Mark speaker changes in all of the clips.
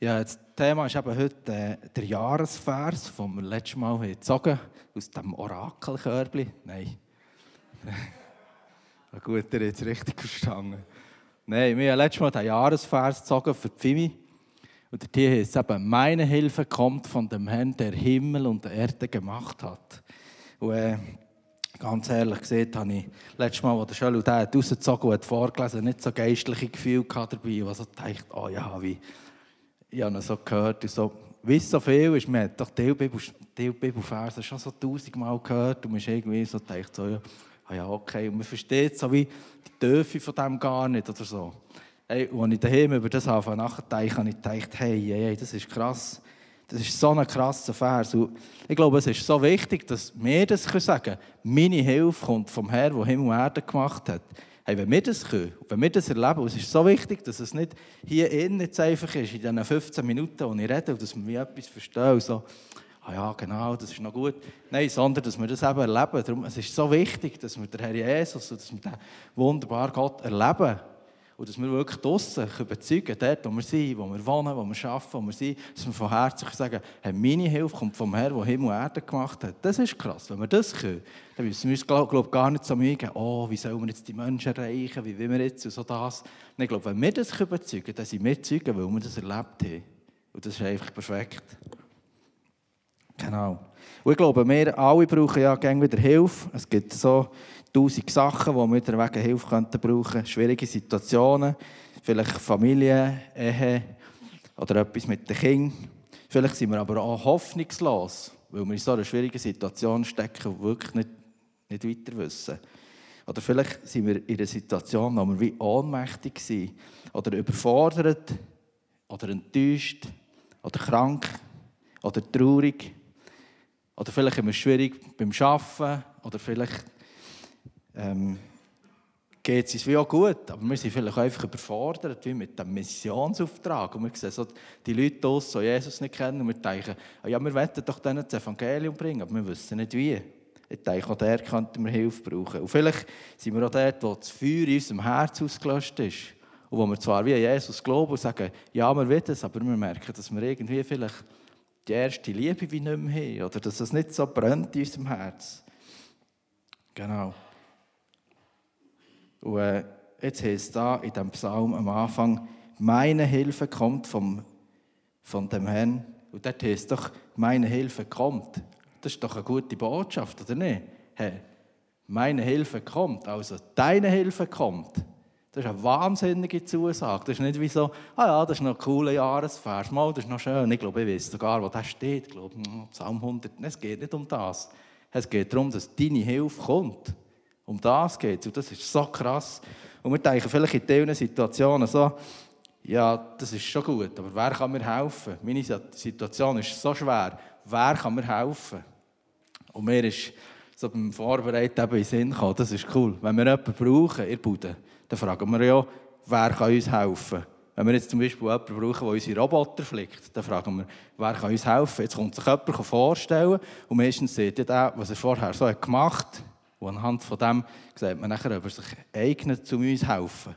Speaker 1: Ja, das Thema ist eben heute äh, der Jahresvers, den wir letztes Mal gezogen haben, aus dem Orakelkörbli. Nein. Na gut, ihr es richtig verstanden. Nein, wir haben letztes Mal den Jahresvers gezogen für die Fimi. Und der heißt eben, meine Hilfe kommt von dem Herrn, der Himmel und die Erde gemacht hat. Und, äh, ganz ehrlich gesagt, habe ich letztes Mal, als der Schöll und rausgezogen und vorgelesen, nicht so geistliche Gefühle dabei, was so dachte, oh ja, wie ich habe so gehört, und so, es so viel ist, man hat doch die Bibelverse schon so tausendmal gehört und man ist irgendwie so gedacht, so, ja, ah ja, okay, und man versteht so wie die Töfe von dem gar nicht oder so. Hey, als ich daheim über das anfange nachzudenken, habe ich gedacht, hey, hey, hey, das ist krass. Das ist so ein krasser Vers. Und ich glaube, es ist so wichtig, dass wir das sagen können. Meine Hilfe kommt vom Herrn, der Himmel und Erde gemacht hat. Hey, wenn wir das können, wenn wir das erleben, und es ist so wichtig, dass es nicht hier innen jetzt einfach ist, in diesen 15 Minuten, wo ich rede, dass wir etwas verstehen und so, ah ja, genau, das ist noch gut. Nein, sondern, dass wir das eben erleben. Darum, es ist so wichtig, dass wir den Herr Jesus dass wir den wunderbaren Gott erleben. Und dass wir wirklich draussen überzeugen dort, wo wir sind, wo wir wohnen, wo wir arbeiten, wo wir sind, dass wir von Herzen sagen, hey, meine Hilfe kommt vom Herrn, der Himmel und Erde gemacht hat. Das ist krass. Wenn wir das können, dann müssen wir uns, glaube glaub, gar nicht so Mühe geben, oh, wie sollen wir jetzt die Menschen erreichen, wie wollen wir jetzt und so das. Und ich glaube, wenn wir das überzeugen können, dann sind wir Zeugen, weil wir das erlebt haben. Und das ist einfach perfekt. Genau. Und ich glaube, wir alle brauchen ja gerne wieder Hilfe. Es gibt so tausend Sachen, die wir wegen Hilfe könnten brauchen Schwierige Situationen, vielleicht Familie, Ehe oder etwas mit den Kindern. Vielleicht sind wir aber auch hoffnungslos, weil wir in so einer schwierigen Situation stecken und wirklich nicht, nicht weiter wissen. Oder vielleicht sind wir in einer Situation, wo wir wie ohnmächtig sind oder überfordert oder enttäuscht oder krank oder traurig. Oder vielleicht es schwierig beim Arbeiten oder vielleicht ähm, geht es uns wie auch gut, aber wir sind vielleicht einfach überfordert wie mit dem Missionsauftrag. Und wir sehen so die Leute aus, die Jesus nicht kennen, und wir denken, ah ja, wir wollen doch denen das Evangelium bringen, aber wir wissen nicht wie. Ich denke, auch der könnten wir Hilfe brauchen. Und vielleicht sind wir auch dort, wo das Feuer in unserem Herz ausgelöscht ist. Und wo wir zwar wie Jesus glauben und sagen, ja, wir wollen es, aber wir merken, dass wir irgendwie vielleicht die erste Liebe wie nicht mehr haben. Oder dass es nicht so brennt in unserem Herz. Genau. Und äh, jetzt heißt da in dem Psalm am Anfang, meine Hilfe kommt vom, von dem Herrn. Und dort heißt doch, meine Hilfe kommt. Das ist doch eine gute Botschaft, oder nicht? Hey, meine Hilfe kommt, also deine Hilfe kommt. Das ist eine wahnsinnige Zusage. Das ist nicht wie so, ah ja, das ist noch ein cooler Jahresvers, mal, das ist noch schön. Ich glaube, ich weiß sogar, wo das steht. Ich glaube, hm, Psalm 100. Es geht nicht um das. Es geht darum, dass deine Hilfe kommt. Um das geht es. Und das ist so krass. Und wir denken vielleicht in diesen Situationen so, ja, das ist schon gut, aber wer kann mir helfen? Meine Situation ist so schwer. Wer kann mir helfen? Und mir ist so beim Vorbereiten eben in den Sinn gekommen, das ist cool. Wenn wir jemanden brauchen der Bude, dann fragen wir ja, wer kann uns helfen? Wenn wir jetzt zum Beispiel jemanden brauchen, der unsere Roboter flickt, dann fragen wir, wer kann uns helfen? Jetzt kommt sich jemand vorstellen und meistens sieht der, was er vorher so gemacht hat, und anhand von dem sieht man nachher, ob er sich eignet, zu uns helfen.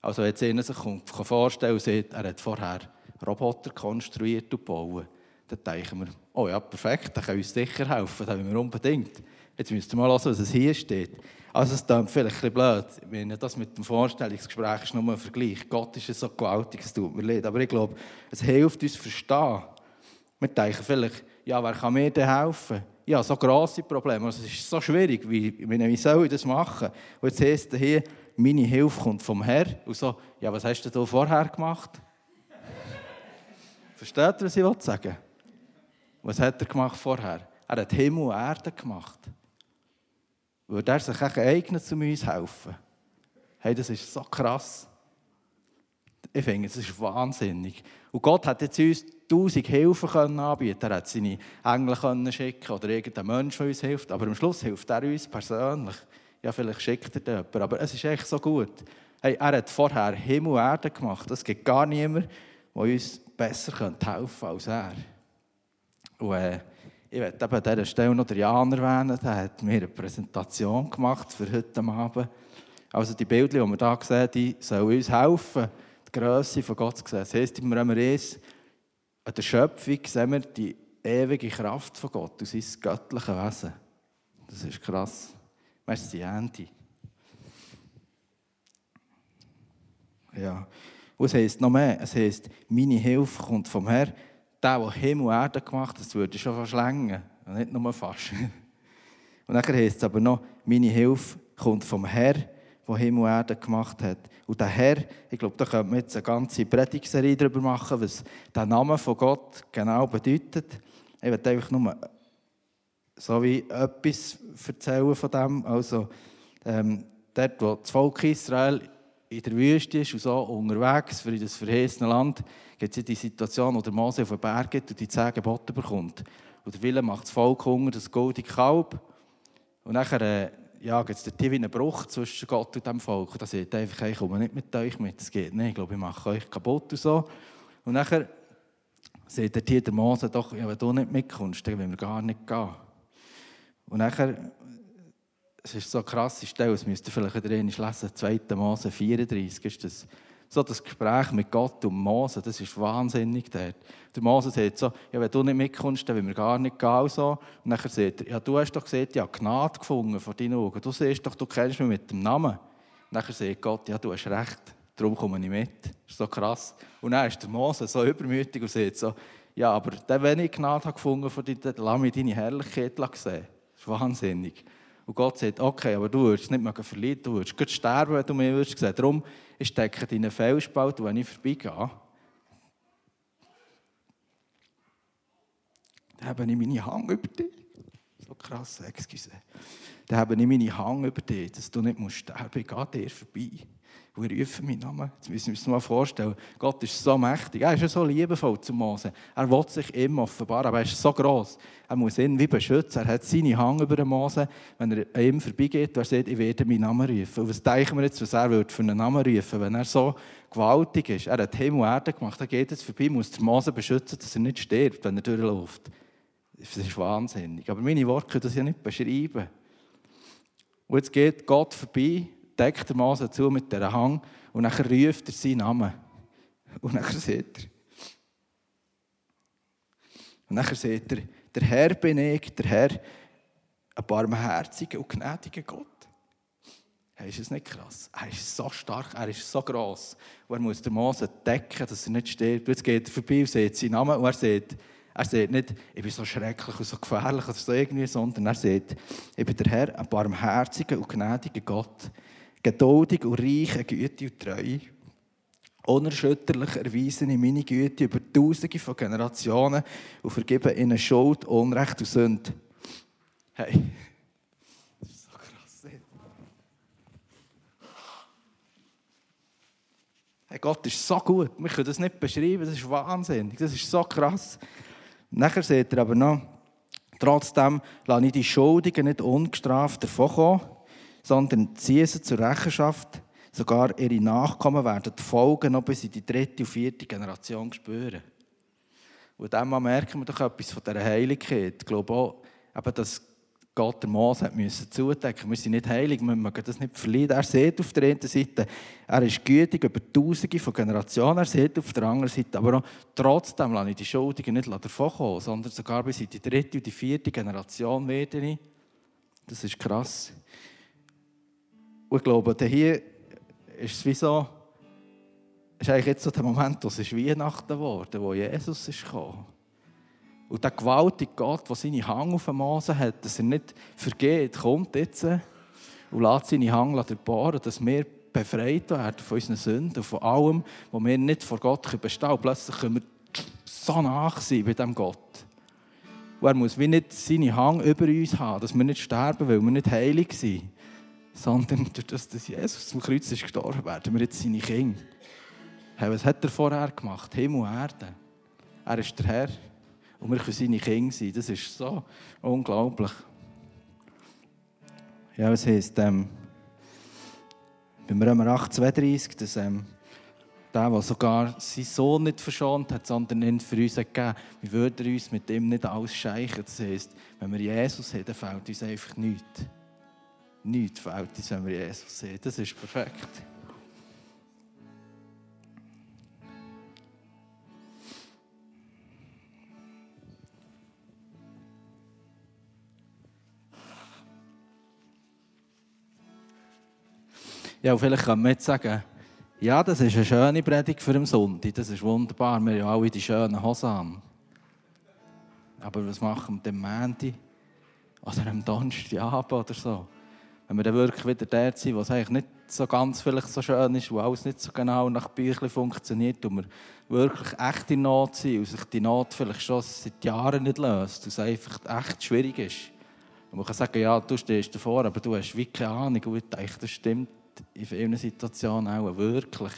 Speaker 1: Also wenn jetzt einer sich vorstellen und sieht, er hat vorher Roboter konstruiert und gebaut, dann denken wir, oh ja, perfekt, der kann uns sicher helfen, das wollen wir unbedingt. Jetzt müsst ihr mal hören, was es hier steht. Also es klingt vielleicht ein bisschen blöd. Meine, das mit dem Vorstellungsgespräch ist nur ein Vergleich. Gott ist so gewaltig, es tut mir leid. Aber ich glaube, es hilft uns verstehen. Wir denken vielleicht, ja, wer kann mir denn helfen? ja, so grosse Probleme. Also es ist so schwierig, wie, wie soll ich das machen? Und jetzt heisst es hier, meine Hilfe kommt vom Herrn. Und so, ja, was hast du da vorher gemacht? Versteht ihr, was ich sagen Was hat er gemacht vorher? Er hat Himmel und Erde gemacht. Würde er sich eignen, um uns helfen? Hey, das ist so krass. Ich finde, das ist wahnsinnig. Und Gott hat jetzt uns tausend Hilfen können anbieten Er hat seine Engel können schicken oder irgendein Mensch, der uns hilft. Aber am Schluss hilft er uns persönlich. Ja, vielleicht schickt er jemanden. Aber es ist echt so gut. Hey, er hat vorher Himmel und Erde gemacht. Es gibt gar niemanden, der uns besser helfen könnte als er. Und äh, ich möchte an dieser Stelle noch Jan erwähnen. Der hat mir eine Präsentation gemacht für heute Abend. Also die Bilder, die wir hier sehen, die sollen uns helfen, die Größe von Gott zu sehen. Das heisst im Römer 1, an der Schöpfung sehen wir die ewige Kraft von Gott und sein göttliches Wesen. Das ist krass. Merci, Andy. Ja. Und es heisst noch mehr. Es heisst, meine Hilfe kommt vom Herrn. Der, der Himmel und Erde gemacht hat, das würde schon verschlängen. Nicht nur fast. Und dann heisst es aber noch, meine Hilfe kommt vom Herrn, der Himmel und Erde gemacht hat. Und der Herr, ich glaube, da könnte man jetzt eine ganze Predigserie darüber machen, was der Name von Gott genau bedeutet. Ich werde einfach nur so wie etwas erzählen von dem. Also, ähm, dort, wo das Volk Israel in der Wüste ist und so unterwegs für das verheißene Land, gibt es die Situation, wo der Mose auf den Berg geht und die zehn Gebote bekommt. Und der Wille macht das Volk Hunger, das goldige Kalb. Und nachher äh, ja, gibt es dort einen Bruch zwischen Gott und dem Volk. Und da sagt einfach, ich komme nicht mit euch mit, das geht nicht. Ich glaube, ich mache euch kaputt und so. Und nachher sagt der hier der Mose doch, ja, wenn du nicht mitkommst, dann wollen wir gar nicht gehen. Und nachher, es ist so krasse Stelle, das müsst ihr vielleicht einmal lesen, 2. Mose 34 ist das. So das Gespräch mit Gott und Mose, das ist wahnsinnig dort. Der Mose sagt so, ja, wenn du nicht mitkommst, dann wollen wir gar nicht gehen. So. Und dann sagt er, ja, du hast doch gesagt, ja, Gnade gefunden vor deinen Augen. Du siehst doch, du kennst mich mit dem Namen. Und dann sagt Gott, ja, du hast recht, darum komme ich mit. Das ist so krass. Und dann ist der Mose so übermütig und sagt so, ja, aber wenn ich Gnade habe gefunden dir, dann lass mich deine Herrlichkeit sehen. Das ist wahnsinnig. Und Gott sagt, okay, aber du würdest nicht mehr verlieren, du würdest sterben, wenn du mich würdest sehen. Darum ich stecke deinen Felsspalt, wenn ich vorbeigehe. Dann habe ich meine Hand über dich. So krass, excuse. Dann habe ich meine Hand über dich, dass du nicht musst sterben musst. Ich gehe dir vorbei. Und ich rufe meinen Namen. Jetzt müssen wir uns mal vorstellen, Gott ist so mächtig. Er ist so liebevoll zu Mose. Er will sich immer offenbaren, aber er ist so gross. Er muss ihn wie beschützen. Er hat seine Hand über den Mose. Wenn er ihm vorbeigeht, er sagt, ich werde meinen Namen rufen. Und was denken wir jetzt, was er für einen Namen rufen, wenn er so gewaltig ist? Er hat Himmel und Erde gemacht. Er geht jetzt vorbei, muss der Mose beschützen, dass er nicht stirbt, wenn er durchläuft. Das ist wahnsinnig. Aber meine Worte können das ja nicht beschreiben. Und jetzt geht Gott vorbei deckt der Mose zu mit dieser Hang und dann ruft er seinen Namen. Und dann sagt er, und dann sagt er, der Herr bin ich, der Herr, ein barmherziger und gnädiger Gott. Hey, ist es nicht krass? Er ist so stark, er ist so gross. Und er muss den Mose decken, dass er nicht stirbt. Jetzt geht er vorbei und sagt seinen Namen und er sagt, er sagt nicht, ich bin so schrecklich und so gefährlich oder so irgendwie, sondern er sagt, ich bin der Herr, ein barmherziger und gnädiger Gott geduldig und reich Güte und Treue. Unerschütterlich erweisen ich meine Güte über Tausende von Generationen und vergebe ihnen Schuld, Unrecht und Sünde. Hey, das ist so krass. Hey, Gott ist so gut. Wir können das nicht beschreiben. Das ist wahnsinnig. Das ist so krass. Nachher seht ihr aber noch, trotzdem lasse ich die Schuldigen nicht ungestraft davonkommen sondern ziehen sie zur Rechenschaft. Sogar ihre Nachkommen werden die Folgen noch bis in die dritte und vierte Generation spüren. Und dann merken wir doch etwas von dieser Heiligkeit. Ich glaube auch, dass Gott der Mose hat zudecken. Wir sind nicht heilig, wir mögen das nicht verlieren. Er sieht auf der einen Seite, er ist gütig über Tausende von Generationen. Er sieht auf der anderen Seite, aber auch, trotzdem lasse ich die Schuldigen nicht davon kommen, sondern sogar bis in die dritte und die vierte Generation werde ich. Das ist krass. Und ich glaube, hier ist es wie so, ist eigentlich jetzt so der Moment, wo es ist Weihnachten geworden, wo Jesus ist gekommen. Und der gewaltige Gott, der seine Hang auf dem Mose hat, dass er nicht vergeht, kommt jetzt und lässt seine Hang durchbohren, dass wir befreit werden von unseren Sünden, von allem, wo wir nicht vor Gott bestehen können. Plötzlich können wir so nach sein bei diesem Gott. Und er muss wie nicht seine Hang über uns haben, dass wir nicht sterben, weil wir nicht heilig sind sondern durch das, dass Jesus zum Kreuz ist gestorben, werden wir jetzt seine Kinder. Hey, was hat er vorher gemacht? Himmel und Erde. Er ist der Herr und wir können seine Kinder sein. Das ist so unglaublich. Ja, was heisst, ähm, beim Römer 8, 32, dass ähm, der, der sogar seinen Sohn nicht verschont hat, sondern ihn für uns gegeben wir würden uns mit ihm nicht alles scheichen. Das heisst, wenn wir Jesus haben, dann fehlt uns einfach nichts nichts fehlt uns, wenn wir Jesus sehen. Das ist perfekt. Ja, und vielleicht kann man jetzt sagen, ja, das ist eine schöne Predigt für den Sonntag, das ist wunderbar, wir haben ja alle die schönen Hosen. Aber was machen wir am Montag oder am Donnerstagabend oder so? Wenn wir dann wirklich wieder der sind, wo es eigentlich nicht so ganz vielleicht so schön ist, wo alles nicht so genau nach Büchlein funktioniert und wir wirklich echt in Not sind und sich die Not vielleicht schon seit Jahren nicht löst und es einfach echt schwierig ist. Und man kann sagen, ja, du stehst davor, aber du hast wirklich keine Ahnung. Und ich denke, das stimmt in vielen Situationen auch wirklich.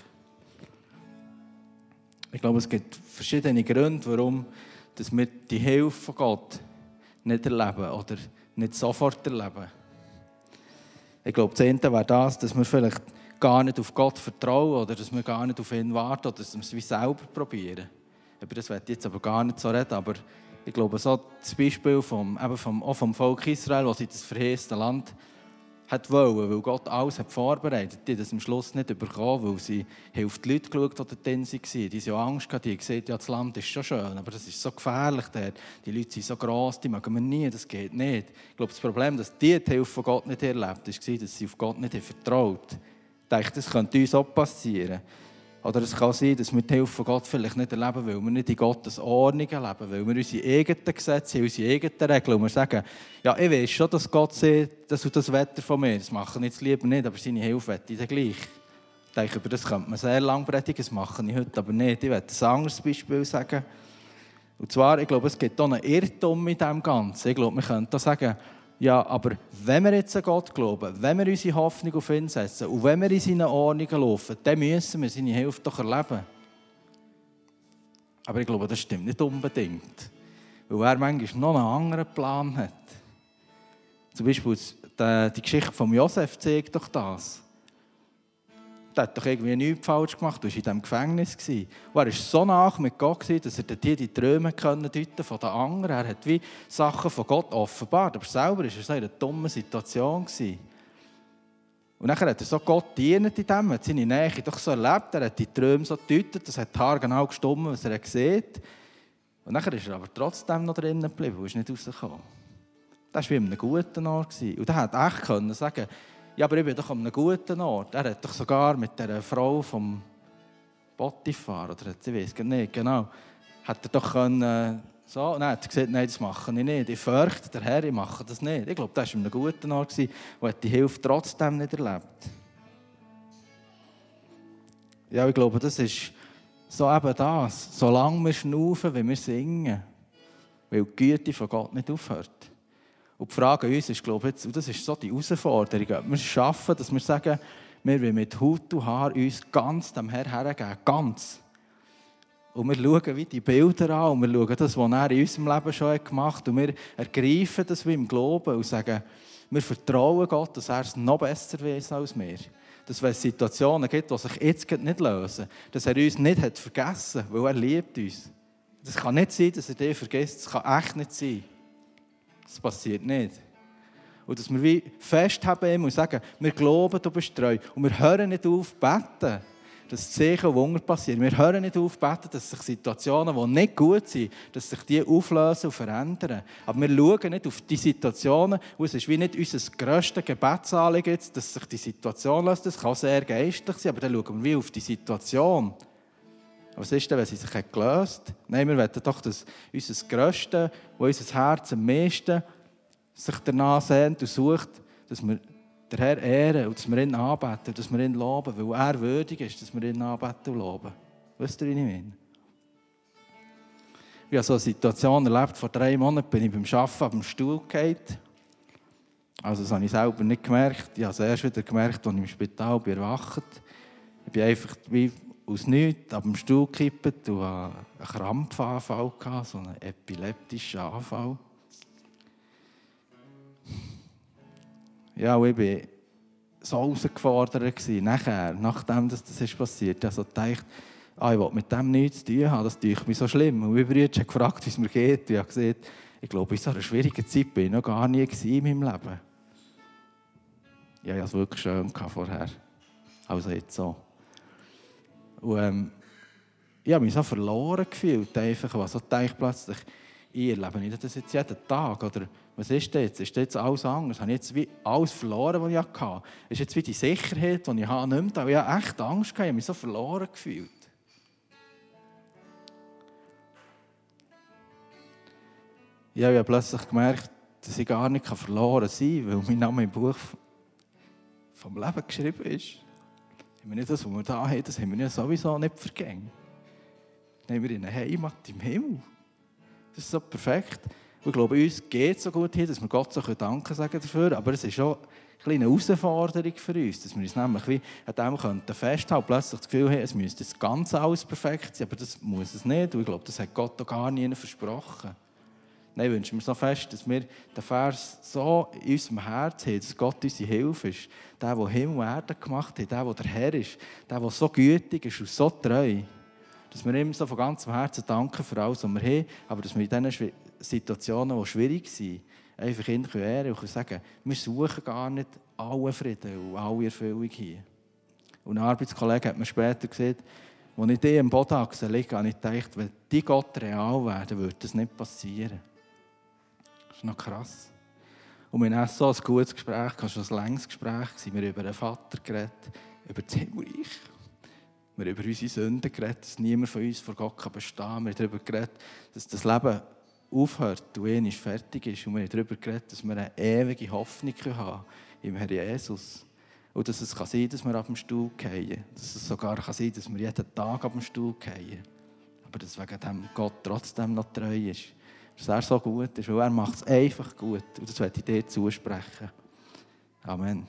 Speaker 1: Ich glaube, es gibt verschiedene Gründe, warum dass wir die Hilfe von Gott nicht erleben oder nicht sofort erleben. Ich glaube, das eine wäre das, dass wir vielleicht gar nicht auf Gott vertrauen oder dass wir gar nicht auf ihn warten oder dass wir es wie selber probieren. Über das werde ich jetzt aber gar nicht so reden, aber ich glaube, so das Beispiel vom, eben vom, auch vom Volk Israel, das in das verheißene Land hat wollen, weil Gott alles hat vorbereitet die das am Schluss nicht bekommen, weil sie auf die Leute geschaut, die dort drin waren. Die haben Angst gehabt, die haben gesagt, ja, das Land ist schon schön, aber das ist so gefährlich dort. Die Leute sind so gross, die mögen wir nie, das geht nicht. Ich glaube, das Problem, dass die die Hilfe von Gott nicht erlebt haben, war, dass sie auf Gott nicht vertraut haben. Ich denke, das könnte uns auch passieren. Oder es kann sein, dass wir die Hilfe von Gott vielleicht nicht erleben, weil wir nicht in Gottes Ordnung leben, weil wir unsere eigenen Gesetze haben, unsere eigenen Regeln. Und wir sagen, ja, ich weiß schon, dass Gott sieht, dass du das Wetter von mir, das mache ich jetzt lieber nicht, aber seine Hilfe wette ich gleich. Ich denke, über das könnte man sehr lang predigen, das mache ich heute aber nicht. Ich werde ein anderes Beispiel sagen. Und zwar, ich glaube, es gibt auch einen Irrtum mit dem Ganzen. Ich glaube, wir könnten sagen, ja, aber wenn wir jetzt an Gott glauben, wenn wir unsere Hoffnung auf ihn setzen und wenn wir in seine Ordnungen laufen, dann müssen wir seine Hilfe doch erleben. Aber ich glaube, das stimmt nicht unbedingt. Weil er manchmal noch einen anderen Plan hat. Zum Beispiel die Geschichte von Josef zeigt doch das der hat doch irgendwie nichts falsch gemacht. Du warst in diesem Gefängnis. Und er war so nach mit Gott, dass er dir die Träume deuten von den anderen. Er hat wie Sachen von Gott offenbart. Aber selber war er in einer dummen Situation. Und dann hat er so Gott dienen in dem, hat seine Nähe doch so erlebt. Er hat die Träume so gedeutet, das hat Haar genau gestimmt, was er sieht. Und dann ist er aber trotzdem noch drinnen geblieben und ist nicht rausgekommen. Das war wie an einem guten Ort. Und er hat echt können sagen ja, aber ich bin doch an einem guten Ort. Er hat doch sogar mit der Frau vom Potifar, oder ich weiß nicht genau, hat er doch können, so, nein, hat gesagt, nein, das mache ich nicht. Ich fürchte der Herr, ich mache das nicht. Ich glaube, das war an einem guten Ort und hat die Hilfe trotzdem nicht erlebt. Ja, ich glaube, das ist so eben das. Solange wir schnaufen, wie wir singen, weil die Güte von Gott nicht aufhört. Und die Frage uns ist, glaube ich, und das ist so die Herausforderung, ob wir es schaffen, dass wir sagen, wir wollen mit Haut und Haar uns ganz dem Herrn hergeben, ganz. Und wir schauen wie die Bilder an und wir schauen das, was er in unserem Leben schon gemacht hat und wir ergreifen das wie im Glauben und sagen, wir vertrauen Gott, dass er es noch besser weiß als wir. Dass wenn es Situationen gibt, die sich jetzt nicht lösen, dass er uns nicht hat vergessen hat, weil er liebt uns. Das kann nicht sein, dass er dich vergisst. Das kann echt nicht sein. Das passiert nicht. Und dass wir wie festhaben und sagen, wir glauben, du bist treu. Und wir hören nicht auf beten, dass Zeichen und Wunder passieren. Wir hören nicht auf beten, dass sich Situationen, die nicht gut sind, dass sich die auflösen und verändern. Aber wir schauen nicht auf die Situationen, und es ist wie nicht unser grösstes Gebetsanliegen, dass sich die Situation löst. Das kann sehr geistlich sein, aber dann schauen wir wie auf die Situation. Was ist denn, wenn sie sich gelöst hat? Nein, wir wollen doch, dass unser Größte, wo unser Herz am meisten sich danach sehnt und sucht, dass wir den Herr ehren und dass wir ihn anbeten, dass wir ihn loben, weil er würdig ist, dass wir ihn anbeten und loben. Wisst ihr, wie ich meine? Ich habe so eine Situation erlebt, vor drei Monaten bin ich beim Arbeiten auf dem Stuhl gefallen. Also das habe ich selber nicht gemerkt. Ich habe es erst wieder gemerkt, als ich im Spital bin Ich bin einfach wie aus nichts ab dem Stuhl gekippt und einen Krampfanfall so einen epileptischen Anfall. Ja, ich war so herausgefordert. Nachher, nachdem das, das ist passiert, also gedacht, ah, ich will mit dem nichts zu tun haben, das tue ich mir so schlimm. Und mein Bruder hat gefragt, wie es mir geht. Und ich habe gesagt, ich glaube, in so einer schwierigen Zeit bin ich noch gar nie in meinem Leben. Ja, ich hatte es wirklich schön vorher. Also jetzt so. Und ähm, ich habe mich so verloren gefühlt. Einfach, was gedacht plötzlich, ich erlebe nicht das jetzt jeden Tag. Oder was ist das jetzt? Ist das jetzt alles anders? Habe ich jetzt wie alles verloren, was ich hatte? Ist jetzt wie die Sicherheit, die ich nicht mehr? Ich habe echt Angst gehabt, ich habe mich so verloren gefühlt. Ich habe plötzlich gemerkt, dass ich gar nicht verloren sein kann, weil mein Name im Buch vom Leben geschrieben ist. Haben wir nicht das, was wir da haben, das haben wir ja sowieso nicht vergängt. Dann haben wir eine Heimat im Himmel. Das ist so perfekt. ich glaube, uns geht es so gut hier, dass wir Gott so Danke sagen dafür. Aber es ist auch eine Herausforderung für uns, dass wir uns nämlich wie an dem könnten festhalten plötzlich das Gefühl haben, es müsste das Ganze alles perfekt sein, aber das muss es nicht. Und ich glaube, das hat Gott auch gar nie versprochen. Nein, ich wünsche mir so fest, dass wir den Vers so in unserem Herz haben, dass Gott unsere Hilfe ist. Der, der Himmel und Erde gemacht hat, der, der der Herr ist, der, der so gütig ist und so treu. Dass wir ihm so von ganzem Herzen danken für alles, was wir haben, aber dass wir in diesen Situationen, die schwierig sind, einfach ihn ehren und sagen, wir suchen gar nicht alle Frieden und alle Erfüllung hier. Und ein Arbeitskollege hat mir später gesagt, als ich die im Boden liege, habe ich gedacht, wenn die Gott real werden, würde das nicht passieren ist noch krass. Und wir haben so ein gutes Gespräch, schon ein längeres Gespräch. Wir haben über den Vater geredet, über das Himmelreich. Wir haben über unsere Sünden geredet, dass niemand von uns vor Gott bestehen kann. Wir haben darüber geredet, dass das Leben aufhört und einmal fertig ist. Und wir haben darüber geredet, dass wir eine ewige Hoffnung haben im Herrn Jesus. Und dass es kann sein dass wir auf dem Stuhl fallen. Dass es sogar kann sein dass wir jeden Tag auf dem Stuhl fallen. Aber dass wegen dem Gott trotzdem noch treu ist dass er so gut ist, weil er macht es einfach gut. Und das werde ich dir zusprechen. Amen.